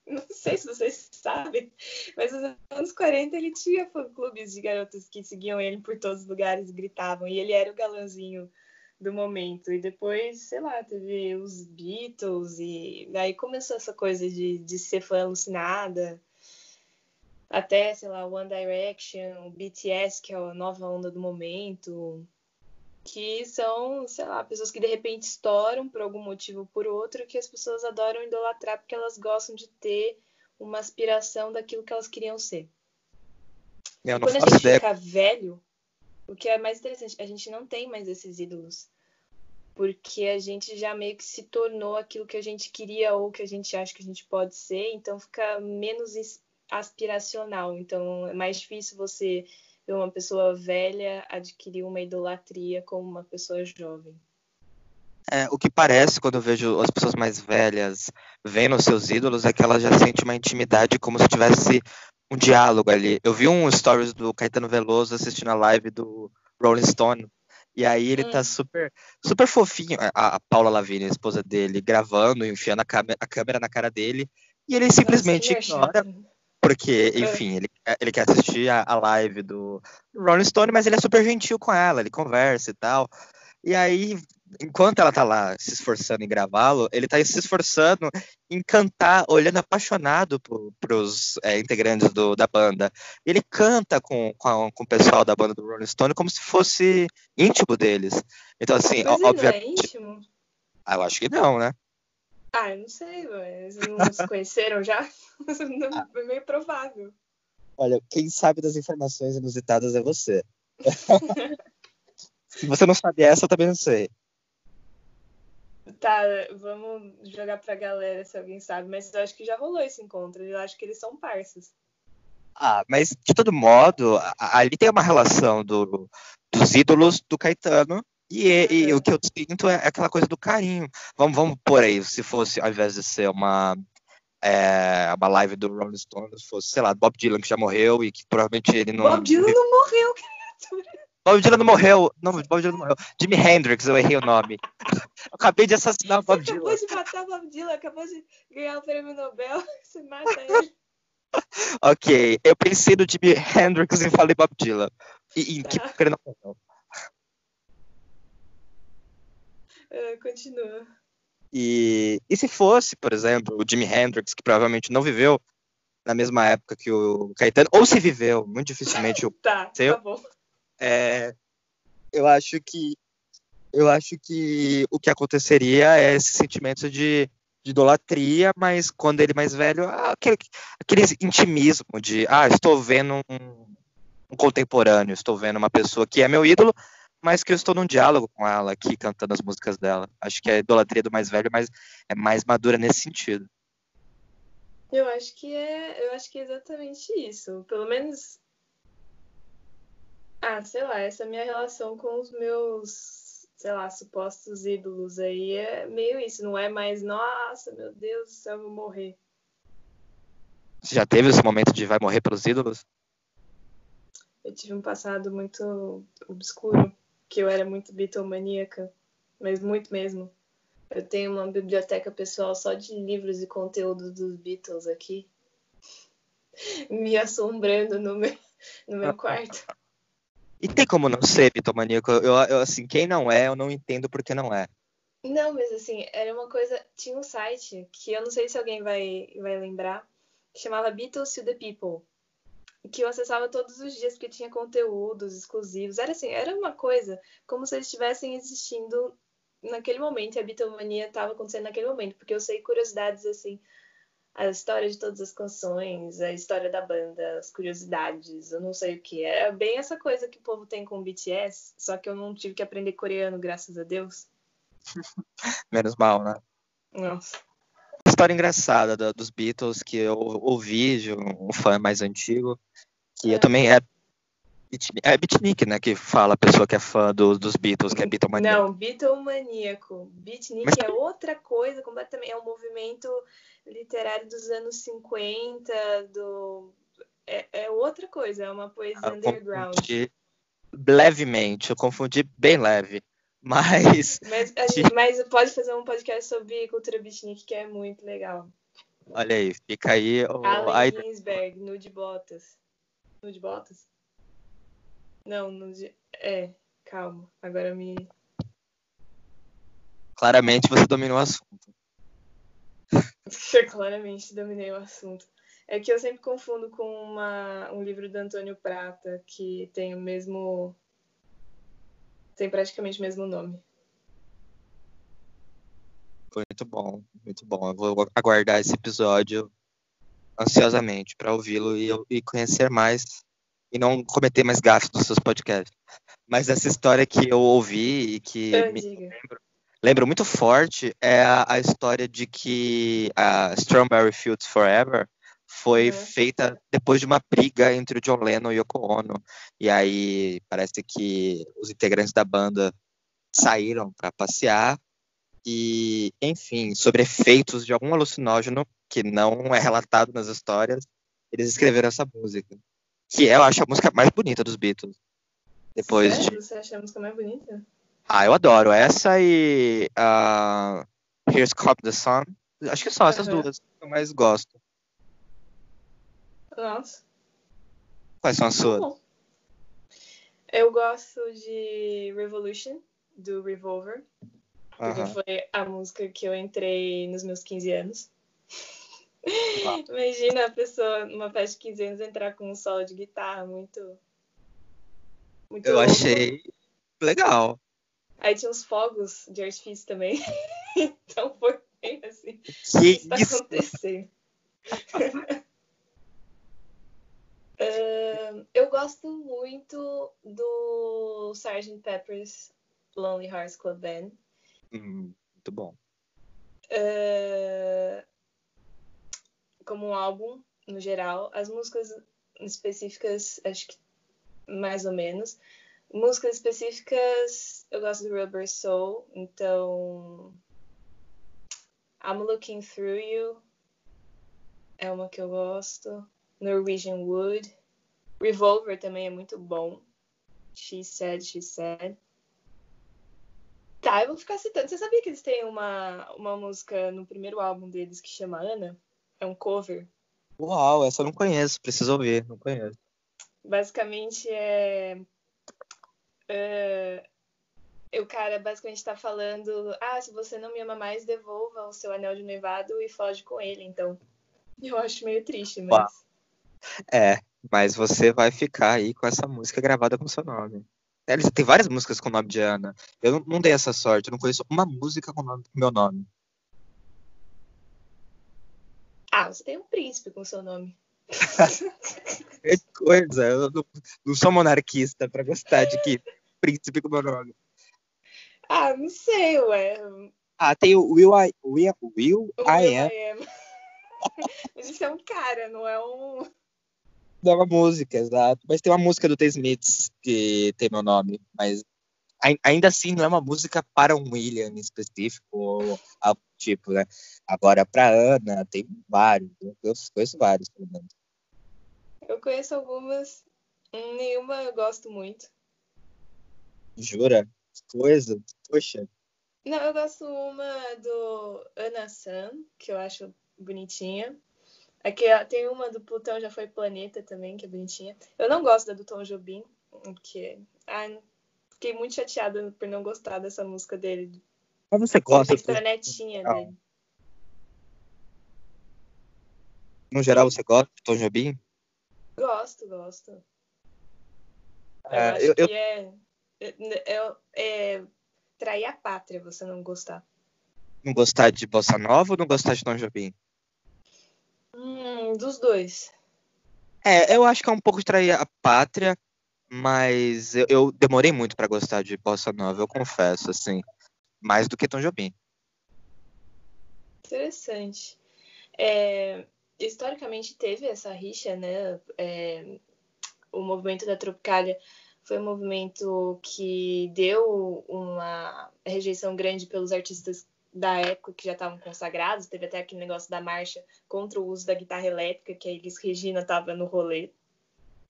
Não sei se vocês sabem, mas nos anos 40 ele tinha fã-clubes de garotas que seguiam ele por todos os lugares, gritavam, e ele era o galãzinho do momento. E depois, sei lá, teve os Beatles, e aí começou essa coisa de, de ser fã alucinada. Até, sei lá, One Direction, o BTS, que é a nova onda do momento que são, sei lá, pessoas que de repente estouram por algum motivo ou por outro, que as pessoas adoram idolatrar porque elas gostam de ter uma aspiração daquilo que elas queriam ser. Eu Quando a gente ideia. fica velho, o que é mais interessante, a gente não tem mais esses ídolos. Porque a gente já meio que se tornou aquilo que a gente queria ou que a gente acha que a gente pode ser, então fica menos aspiracional. Então é mais difícil você ver uma pessoa velha adquirir uma idolatria como uma pessoa jovem. É, o que parece quando eu vejo as pessoas mais velhas vendo seus ídolos é que elas já sentem uma intimidade como se tivesse um diálogo ali. Eu vi um stories do Caetano Veloso assistindo a live do Rolling Stone. E aí ele tá hum. tá super, super fofinho, a, a Paula Lavigne, a esposa dele, gravando, enfiando a, a câmera na cara dele, e ele simplesmente Nossa, ignora. Porque, enfim, ele, ele quer assistir a, a live do Rolling Stone, mas ele é super gentil com ela, ele conversa e tal. E aí, enquanto ela tá lá se esforçando em gravá-lo, ele tá se esforçando em cantar, olhando apaixonado pro, pros é, integrantes do, da banda. Ele canta com, com, com, o pessoal da banda do Rolling Stone como se fosse íntimo deles. Então, assim, mas obviamente. Não é íntimo? Ah, eu acho que não, né? Ah, eu não sei, mas não se conheceram já? [laughs] é meio provável. Olha, quem sabe das informações inusitadas é você. [laughs] se você não sabe essa, eu também não sei. Tá, vamos jogar pra galera se alguém sabe, mas eu acho que já rolou esse encontro. Eu acho que eles são parças. Ah, mas de todo modo, ali tem uma relação do, dos ídolos do Caetano e, e, o que eu sinto é aquela coisa do carinho. Vamos, vamos por aí, se fosse, ao invés de ser uma, é, uma live do Rolling Stones, fosse, sei lá, Bob Dylan, que já morreu e que provavelmente ele não. Bob Dylan não morreu, criatura. Bob Dylan não morreu. Não, Bob Dylan não morreu. Jimi Hendrix, eu errei o nome. [laughs] Eu acabei de assassinar o Bob Dylan. Acabou de matar o Bob Dylan, acabou de ganhar o prêmio Nobel. [laughs] Você mata ele. ok, eu pensei no Jimi Hendrix e falei Bob Dylan. E, e tá. que ele não morreu. Uh, [laughs] continua. E, e se fosse, por exemplo, o Jimi Hendrix, que provavelmente não viveu na mesma época que o Caetano, ou se viveu, muito dificilmente o [laughs] tá, seu, tá bom. É, eu acho que eu acho que o que aconteceria é esse sentimento de, de idolatria, mas quando ele mais velho, aquele, aquele intimismo de ah, estou vendo um, um contemporâneo, estou vendo uma pessoa que é meu ídolo, mas que eu estou num diálogo com ela aqui, cantando as músicas dela. Acho que a idolatria do mais velho mas é mais madura nesse sentido. Eu acho que é, eu acho que é exatamente isso. Pelo menos ah, sei lá, essa é minha relação com os meus, sei lá, supostos ídolos aí é meio isso, não é mais, nossa, meu Deus do céu, eu vou morrer. Você já teve esse momento de vai morrer pelos ídolos? Eu tive um passado muito obscuro que eu era muito bitomaníaca, mas muito mesmo. Eu tenho uma biblioteca pessoal só de livros e conteúdos dos Beatles aqui, [laughs] me assombrando no meu, no meu quarto. E tem como não ser bitomaníaco? Eu, eu, assim, quem não é, eu não entendo porque não é. Não, mas assim, era uma coisa. Tinha um site que eu não sei se alguém vai, vai lembrar, que chamava Beatles to the People que eu acessava todos os dias porque tinha conteúdos exclusivos. Era assim, era uma coisa como se eles estivessem existindo naquele momento e a bitomania estava acontecendo naquele momento, porque eu sei curiosidades assim, a história de todas as canções, a história da banda, as curiosidades, eu não sei o que. É bem essa coisa que o povo tem com o BTS, só que eu não tive que aprender coreano, graças a Deus. [laughs] Menos mal, né? Nossa. História engraçada da, dos Beatles que eu ouvi de um, fã mais antigo, que eu É. também é é beatnik, né, que fala a pessoa que é fã do- dos Beatles, que é Beatlemania. Não, Beatlemaníaco. Beatnik Mas- é outra coisa completamente. É um movimento literário dos anos 50, do. É, é outra coisa, é uma poesia Eu underground. confundi levemente, eu confundi bem leve. Mas, [laughs] Mas, gente, mas pode fazer um podcast sobre cultura beatnik que é muito legal. olha aí, fica aí o, Allen. Ginsberg, Nude Botas. Nude Botas? Não, Nude. É, calma. Agora me. Claramente você dominou o assunto. [laughs] Claramente dominei o assunto. É que eu sempre confundo com uma, um livro do Antônio Prata que tem o mesmo. Tem praticamente o mesmo nome. Muito bom, muito bom. Eu vou aguardar esse episódio ansiosamente para ouvi-lo e, e conhecer mais e não cometer mais gafes dos seus podcasts. Mas essa história que eu ouvi e que Ah, me diga. lembro muito forte é a, a história de que a Strawberry Fields Forever foi Uhum. feita depois de uma briga entre o John Lennon e Yoko Ono. E aí parece que os integrantes da banda saíram para passear e, enfim, sobre efeitos de algum alucinógeno que não é relatado nas histórias, eles escreveram essa música, que eu acho a música mais bonita dos Beatles. Depois de Sério? Você acha a música mais bonita? ah, eu adoro essa e ah, Here's Come the Sun. Acho que são essas Aham. duas que eu mais gosto. Nossa. Quais são as suas? bom. Eu gosto de Revolution, do Revolver. Porque Aham. foi a música que eu entrei nos meus 15 anos. [laughs] Imagina a pessoa numa festa de 15 anos entrar com um solo de guitarra muito. Muito Eu louco. achei legal. Aí tinha uns fogos de artifício também. [laughs] então foi bem assim. Que que tá isso? acontecendo? [laughs] Eu gosto muito do Sgt. Pepper's Lonely Hearts Club Band. Hum, muito bom. Como um álbum, no geral. As músicas específicas, acho que mais ou menos. Músicas específicas, eu gosto do Rubber Soul, então. I'm Looking Through You é uma que eu gosto. Norwegian Wood. Revolver também é muito bom. She Said, She Said. Tá, eu vou ficar citando. Você sabia que eles têm uma, uma música no primeiro álbum deles que chama Ana? É um cover. Uau, essa eu não conheço, preciso ouvir, não conheço. Basicamente é. é, o cara basicamente tá falando: Ah, se você não me ama mais, devolva o seu anel de noivado e foge com ele. Então, eu acho meio triste, mas. Uau. É, mas você vai ficar aí com essa música gravada com seu nome. É, tem várias músicas com o nome de Ana. Eu não, não dei essa sorte, eu não conheço uma música com o meu nome. Ah, você tem um príncipe com seu nome. Que [laughs] coisa, eu não, não sou monarquista pra gostar de que príncipe com meu nome. Ah, não sei, ué. Ah, tem o Will I, Will, Will O I Will Am, I Am. [laughs] Mas isso é um cara, não é um. Uma música, exato. Mas tem uma música do The Smiths que tem meu nome, mas ai- ainda assim não é uma música para um William em específico ou algo tipo, né? Agora, pra Ana, tem vários, eu conheço vários, pelo menos. Eu conheço algumas, hum, nenhuma eu gosto muito. Jura? Que Coisa, poxa. Não, eu gosto uma do Ana San, que eu acho bonitinha. Aqui ó, tem uma do Plutão Já Foi Planeta também, que é bonitinha. Eu não gosto da do Tom Jobim, porque ai, fiquei muito chateada por não gostar dessa música dele. Mas você gosta, Extra netinha Não. dele. no geral, você gosta de Tom Jobim? Gosto, gosto. Eu É, acho eu- eu- que é, é, é trair a pátria você não gostar. Não gostar de Bossa Nova ou não gostar de Tom Jobim? Hum, dos dois. É, eu acho que é um pouco de trair a pátria, mas eu, eu demorei muito pra gostar de Bossa Nova, eu confesso, assim. Mais do que Tom Jobim. Interessante. É, historicamente teve essa rixa, né? É, o movimento da Tropicália foi um movimento que deu uma rejeição grande pelos artistas da época que já estavam consagrados. Teve até aquele negócio da marcha contra o uso da guitarra elétrica, que a Elis Regina estava no rolê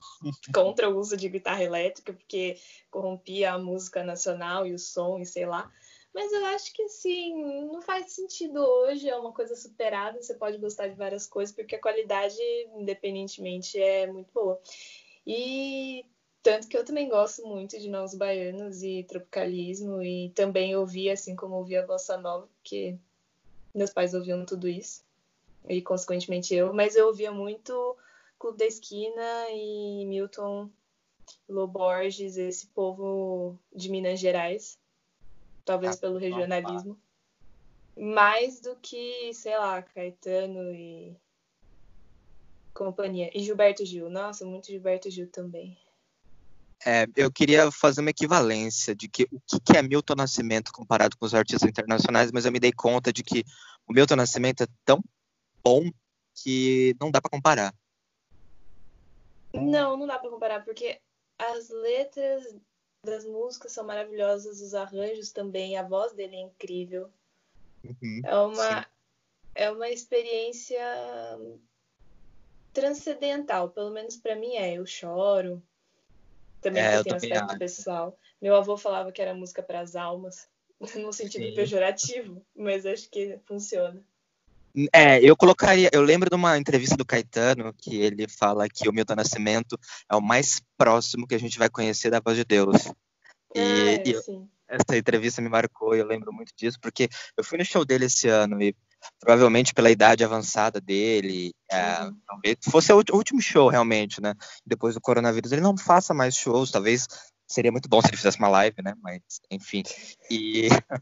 [laughs] contra o uso de guitarra elétrica, porque corrompia a música nacional e o som e sei lá. Mas eu acho que assim, não faz sentido hoje, é uma coisa superada, você pode gostar de várias coisas, porque a qualidade, independentemente, é muito boa. E tanto que eu também gosto muito de Nós Baianos e Tropicalismo, e também ouvi, assim como ouvi a Bossa Nova, porque meus pais ouviam tudo isso, e consequentemente eu, mas eu ouvia muito Clube da Esquina e Milton Loborges, esse povo de Minas Gerais, talvez ah, pelo regionalismo, mais do que, sei lá, Caetano e companhia. E Gilberto Gil, nossa, muito Gilberto Gil também. É, eu queria fazer uma equivalência de que o que é Milton Nascimento comparado com os artistas internacionais, mas eu me dei conta de que o Milton Nascimento é tão bom que não dá para comparar. Não, não dá para comparar, porque as letras das músicas são maravilhosas, os arranjos também, a voz dele é incrível. Uhum, é uma é uma experiência transcendental, pelo menos para mim é. Eu choro. Também é, tem um aspecto acho. pessoal. Meu avô falava que era música para as almas, [laughs] no sentido Sim. pejorativo, mas acho que funciona. É, eu colocaria. Eu lembro de uma entrevista do Caetano que ele fala que o Milton Nascimento é o mais próximo que a gente vai conhecer da voz de Deus. E, ah, e eu, essa entrevista me marcou e eu lembro muito disso, porque eu fui no show dele esse ano e provavelmente pela idade avançada dele, é, uhum. talvez fosse o último show realmente, né? Depois do coronavírus, ele não faça mais shows, talvez seria muito bom se ele fizesse uma live, né? Mas, enfim. [laughs]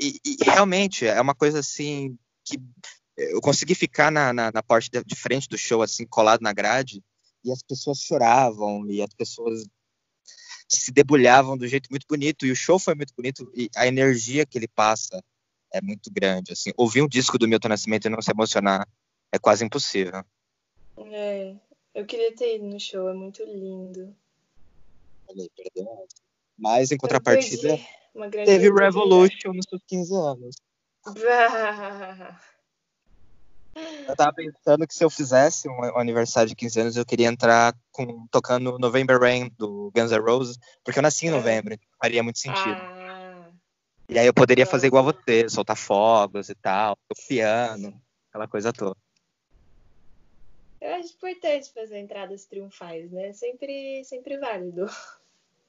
E, e, e realmente é uma coisa assim que eu consegui ficar na, na, na parte de, de, frente do show, assim, colado na grade, e as pessoas choravam, e as pessoas se debulhavam do jeito muito bonito, e o show foi muito bonito, e a energia que ele passa é muito grande, assim, ouvir um disco do Milton Nascimento e não se emocionar é quase impossível. É, eu queria ter ido no show, é muito lindo. perdão. Mas, em contrapartida, teve Revolution nos seus 15 anos. [laughs] Eu tava pensando que se eu fizesse um aniversário de 15 anos, eu queria entrar com, tocando November Rain, do Guns N' Roses, porque eu nasci em novembro, então faria muito sentido. Ah, e aí eu poderia fazer igual você, soltar fogos e tal, o piano, aquela coisa toda. Eu acho importante fazer entradas triunfais, né? Sempre, sempre válido.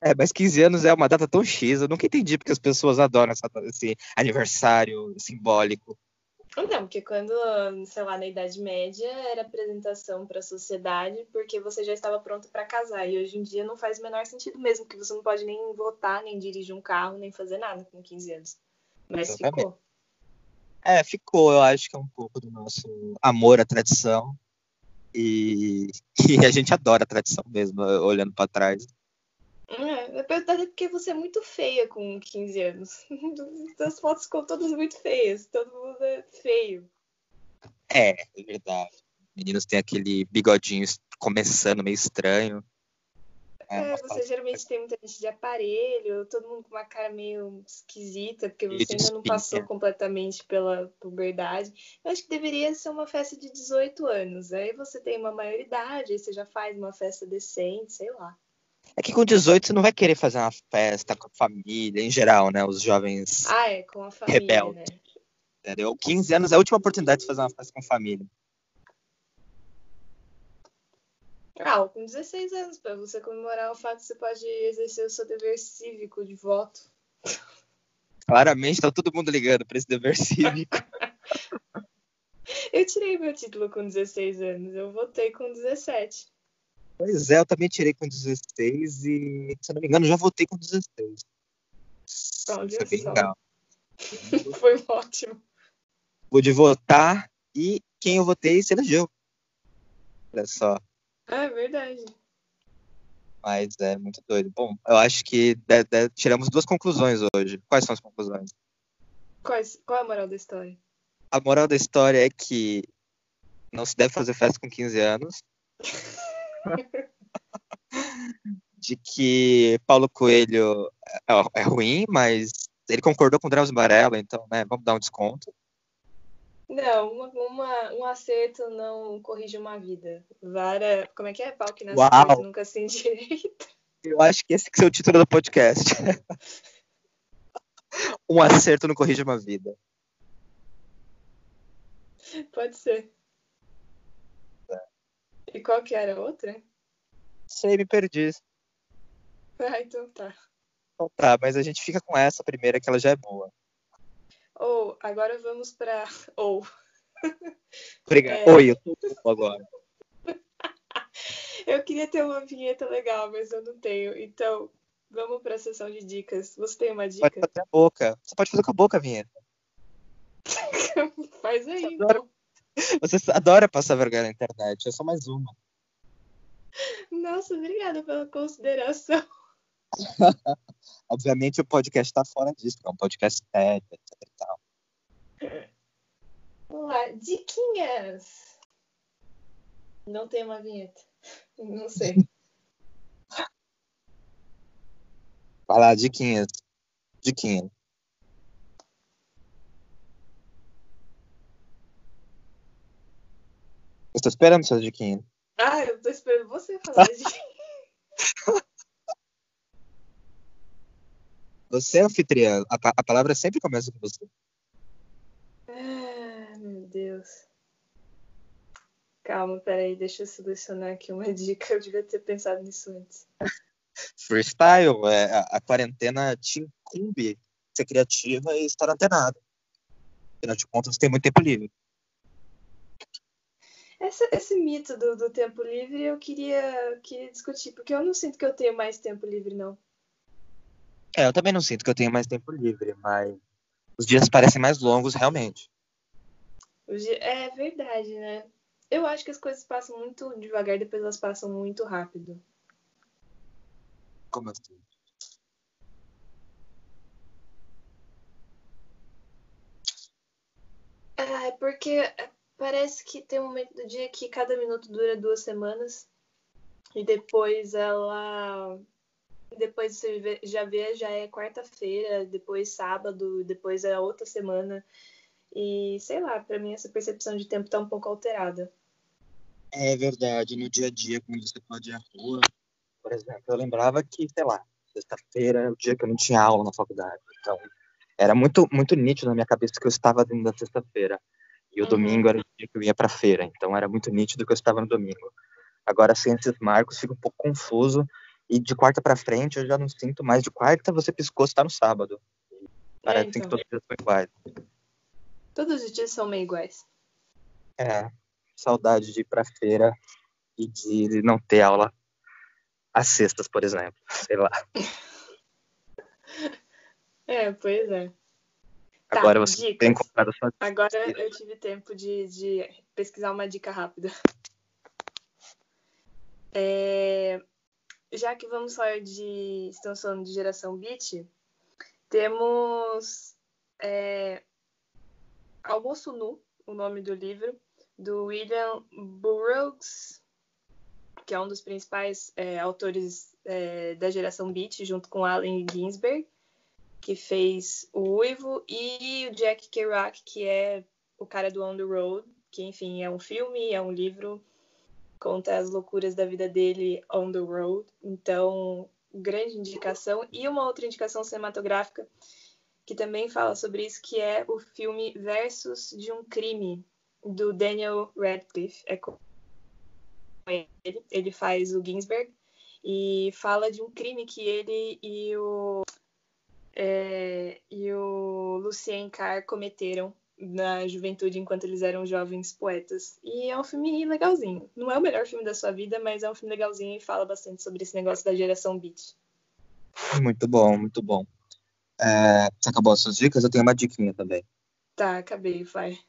É, mas 15 anos é uma data tão X, eu nunca entendi porque as pessoas adoram essa, esse aniversário simbólico. Não, porque quando, sei lá, na Idade Média era apresentação para a sociedade porque você já estava pronto para casar. E hoje em dia não faz o menor sentido mesmo, que você não pode nem votar, nem dirigir um carro, nem fazer nada com 15 anos. Mas Exatamente. ficou. É, ficou, eu acho que é um pouco do nosso amor à tradição. E, [laughs] e a gente adora a tradição mesmo, olhando para trás. É, é porque você é muito feia com 15 anos. [laughs] As fotos ficam todas muito feias, todo mundo é feio. É, é verdade. Meninos têm aquele bigodinho começando meio estranho. É, é você geralmente tem muita gente de aparelho, todo mundo com uma cara meio esquisita, porque você ainda não passou completamente pela puberdade. Eu acho que deveria ser uma festa de 18 anos. Aí você tem uma maioridade, aí você já faz uma festa decente, sei lá. É que com 18 você não vai querer fazer uma festa com a família, em geral, né? Os jovens ah, é, com a família, rebeldes. Né? Entendeu? 15 anos é a última oportunidade de fazer uma festa com a família. Ah, com 16 anos, para você comemorar o fato você pode exercer o seu dever cívico de voto. Claramente tá todo mundo ligando para esse dever cívico. [laughs] eu tirei meu título com 16 anos, eu votei com 17. Pois é, eu também tirei com 16 e, se não me engano, já votei com 16. Olha Foi bem só. legal. [laughs] Foi ótimo. Pude votar e quem eu votei se elegeu. Olha só. É verdade. Mas é muito doido. Bom, eu acho que de, de, tiramos duas conclusões hoje. Quais são as conclusões? Quais, qual é a moral da história? A moral da história é que não se deve fazer festa com 15 anos. [laughs] [laughs] de que Paulo Coelho é, é, ruim, mas ele concordou com o Drauzio Varela, então, né, vamos dar um desconto. Não, uma, uma, um acerto não corrige uma vida. Vara, como é que é? Pau que nasce nunca se endireita. Eu acho que esse que é o título do podcast. [laughs] um acerto não corrige uma vida. Pode ser. E qual que era a outra? Sei, me perdi. Ah, então tá. Então tá, mas a gente fica com essa primeira, que ela já é boa. Ou, oh, agora vamos pra. [laughs] Ou. Oh. Obrigado. É... Oi, eu tô agora. [laughs] eu queria ter uma vinheta legal, mas eu não tenho. Então, vamos pra sessão de dicas. Você tem uma dica? Pode fazer a boca. Você pode fazer com a boca a vinheta. [laughs] Faz aí, então. Você adora passar vergonha na internet. É só mais uma. Nossa, obrigada pela consideração. [laughs] Obviamente o podcast está fora disso, é um podcast sério, etc e tal. Vamos lá, diquinhas. Não tem uma vinheta. Não sei. Vai lá, diquinhas. Diquinha. Eu tô esperando suas diquinhas. Ah, eu tô esperando você falar [laughs] diquinhas. Você é anfitriã. A, a palavra sempre começa com você. Ah, meu Deus. Calma, peraí, deixa eu selecionar aqui uma dica. Eu devia ter pensado nisso antes. Freestyle, é, a, a quarentena te incumbe ser criativa e estar antenado. Afinal de contas, tem muito tempo livre. Esse, esse mito do, do tempo livre eu queria, queria discutir, porque eu não sinto que eu tenho mais tempo livre, não. É, eu também não sinto que eu tenho mais tempo livre, mas os dias parecem mais longos, realmente. É verdade, né? Eu acho que as coisas passam muito devagar, depois elas passam muito rápido. Como assim? Ah, é porque parece que tem um momento do dia que cada minuto dura duas semanas e depois ela depois você já vê, já é quarta-feira, depois sábado, depois é outra semana. E sei lá, para mim essa percepção de tempo tá um pouco alterada. É verdade, no dia a dia, quando você pode ir à rua, por exemplo, eu lembrava que, sei lá, sexta-feira o dia que eu não tinha aula na faculdade. Então, era muito, muito nítido na minha cabeça que eu estava dentro da sexta-feira. E o uhum. domingo era o dia que eu ia para feira. Então, era muito nítido que eu estava no domingo. Agora, sem esses marcos, fica um pouco confuso e de quarta para frente eu já não sinto mais. De quarta você piscou, está no sábado. Parece é, então. que todos os dias são iguais. Todos os dias são meio iguais. É. Saudade de ir pra feira e de não ter aula às sextas, por exemplo. Sei lá. [laughs] É, pois é. Agora tá, você dicas. tem comprado sua Agora eu tive tempo de, de pesquisar uma dica rápida. [laughs] É, já que vamos falar de. Estamos falando de geração beat, temos é, Almoço Nu, o nome do livro, do William Burroughs, que é um dos principais é, autores é, da geração beat, junto com Allen Ginsberg, que fez o Uivo, e o Jack Kerouac, que é o cara do On the Road, que enfim é um filme, é um livro conta as loucuras da vida dele on the road. Então, grande indicação. E uma outra indicação cinematográfica que também fala sobre isso, que é o filme Versos de um Crime, do Daniel Radcliffe. É com ele, ele faz o Ginsberg e fala de um crime que ele e o é, e o Lucien Carr cometeram na juventude enquanto eles eram jovens poetas. E é um filme legalzinho. Não é o melhor filme da sua vida, mas é um filme legalzinho e fala bastante sobre esse negócio da geração beat. Muito bom, muito bom. É, você acabou as suas dicas? Eu tenho uma diquinha também. Tá, acabei, vai.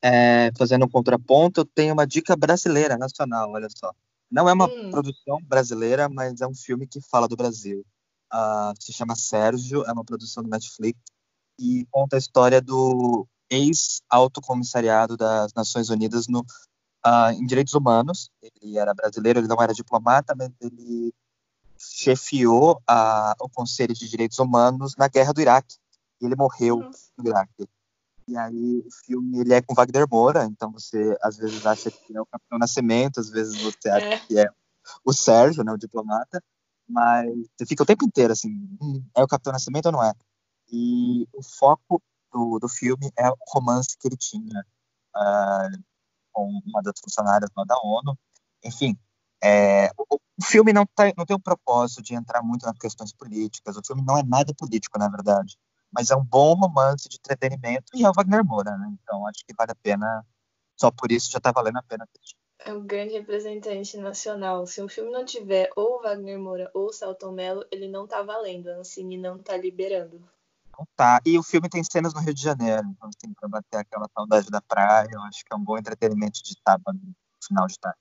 É, fazendo um contraponto, eu tenho uma dica brasileira, nacional, olha só. Não é uma hum. produção brasileira, mas é um filme que fala do Brasil. Uh, se chama Sérgio, é uma produção do Netflix e conta a história do ex-alto comissariado das Nações Unidas no uh, em direitos humanos. Ele era brasileiro, ele não era diplomata, mas ele chefiou a, o Conselho de Direitos Humanos na Guerra do Iraque. E ele morreu Nossa. no Iraque. E aí o filme ele é com Wagner Moura, então você às vezes acha que é o Capitão Nascimento, às vezes você acha é. que é o Sérgio, né, o diplomata, mas você fica o tempo inteiro assim, hum, é o Capitão Nascimento ou não é? E o foco do, do filme é o romance que ele tinha uh, com uma das funcionárias da ONU. Enfim, é, o, o, filme não, tá, não tem o propósito de entrar muito nas questões políticas, o filme não é nada político, na verdade, mas é um bom romance de entretenimento e é o Wagner Moura, né? Então acho que vale a pena, só por isso já está valendo a pena assistir. É um grande representante nacional. Se um filme não tiver ou Wagner Moura ou Celton Mello, ele não tá valendo. A Ancine não tá liberando. Não tá. E o filme tem cenas no Rio de Janeiro, então tem pra bater aquela saudade da praia. Eu acho que é um bom entretenimento de sábado, final de tarde.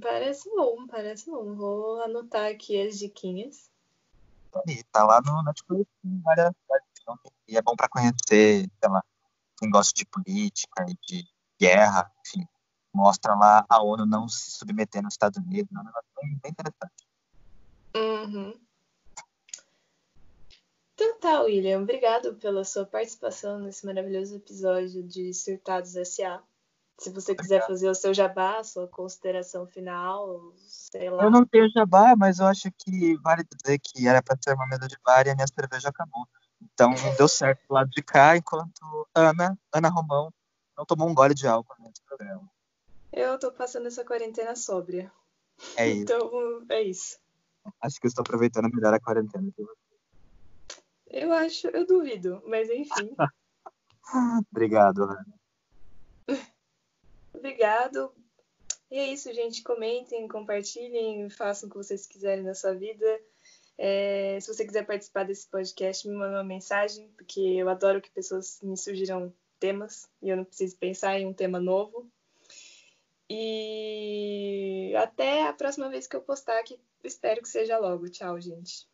Parece bom, parece bom. Vou anotar aqui as diquinhas. E tá lá no Netflix, várias, várias e é bom para conhecer, sei lá, quem gosta de política e de guerra, enfim, mostra lá a ONU não se submetendo aos Estados Unidos, é um negócio bem, bem interessante. Uhum. Então tá, William, obrigado pela sua participação nesse maravilhoso episódio de Surtados S.A. Se você quiser fazer o seu jabá, sua consideração final, sei lá. Eu não tenho jabá, mas eu acho que vale dizer que era para ter uma mesa de bar e a minha cerveja acabou. Então [laughs] deu certo do lado de cá, enquanto Ana, Ana Romão, não tomou um gole de álcool nesse programa. Eu tô passando essa quarentena sóbria. É [laughs] isso. Então, é isso. Acho que eu estou aproveitando melhor a quarentena que você. Eu acho, eu duvido, mas enfim. [laughs] Obrigado, Ana. [laughs] Obrigado. E é isso, gente. Comentem, compartilhem, façam o que vocês quiserem na sua vida. É, se você quiser participar desse podcast, me manda uma mensagem, porque eu adoro que pessoas me sugiram temas e eu não preciso pensar em um tema novo. E até a próxima vez que eu postar, que espero que seja logo. Tchau, gente.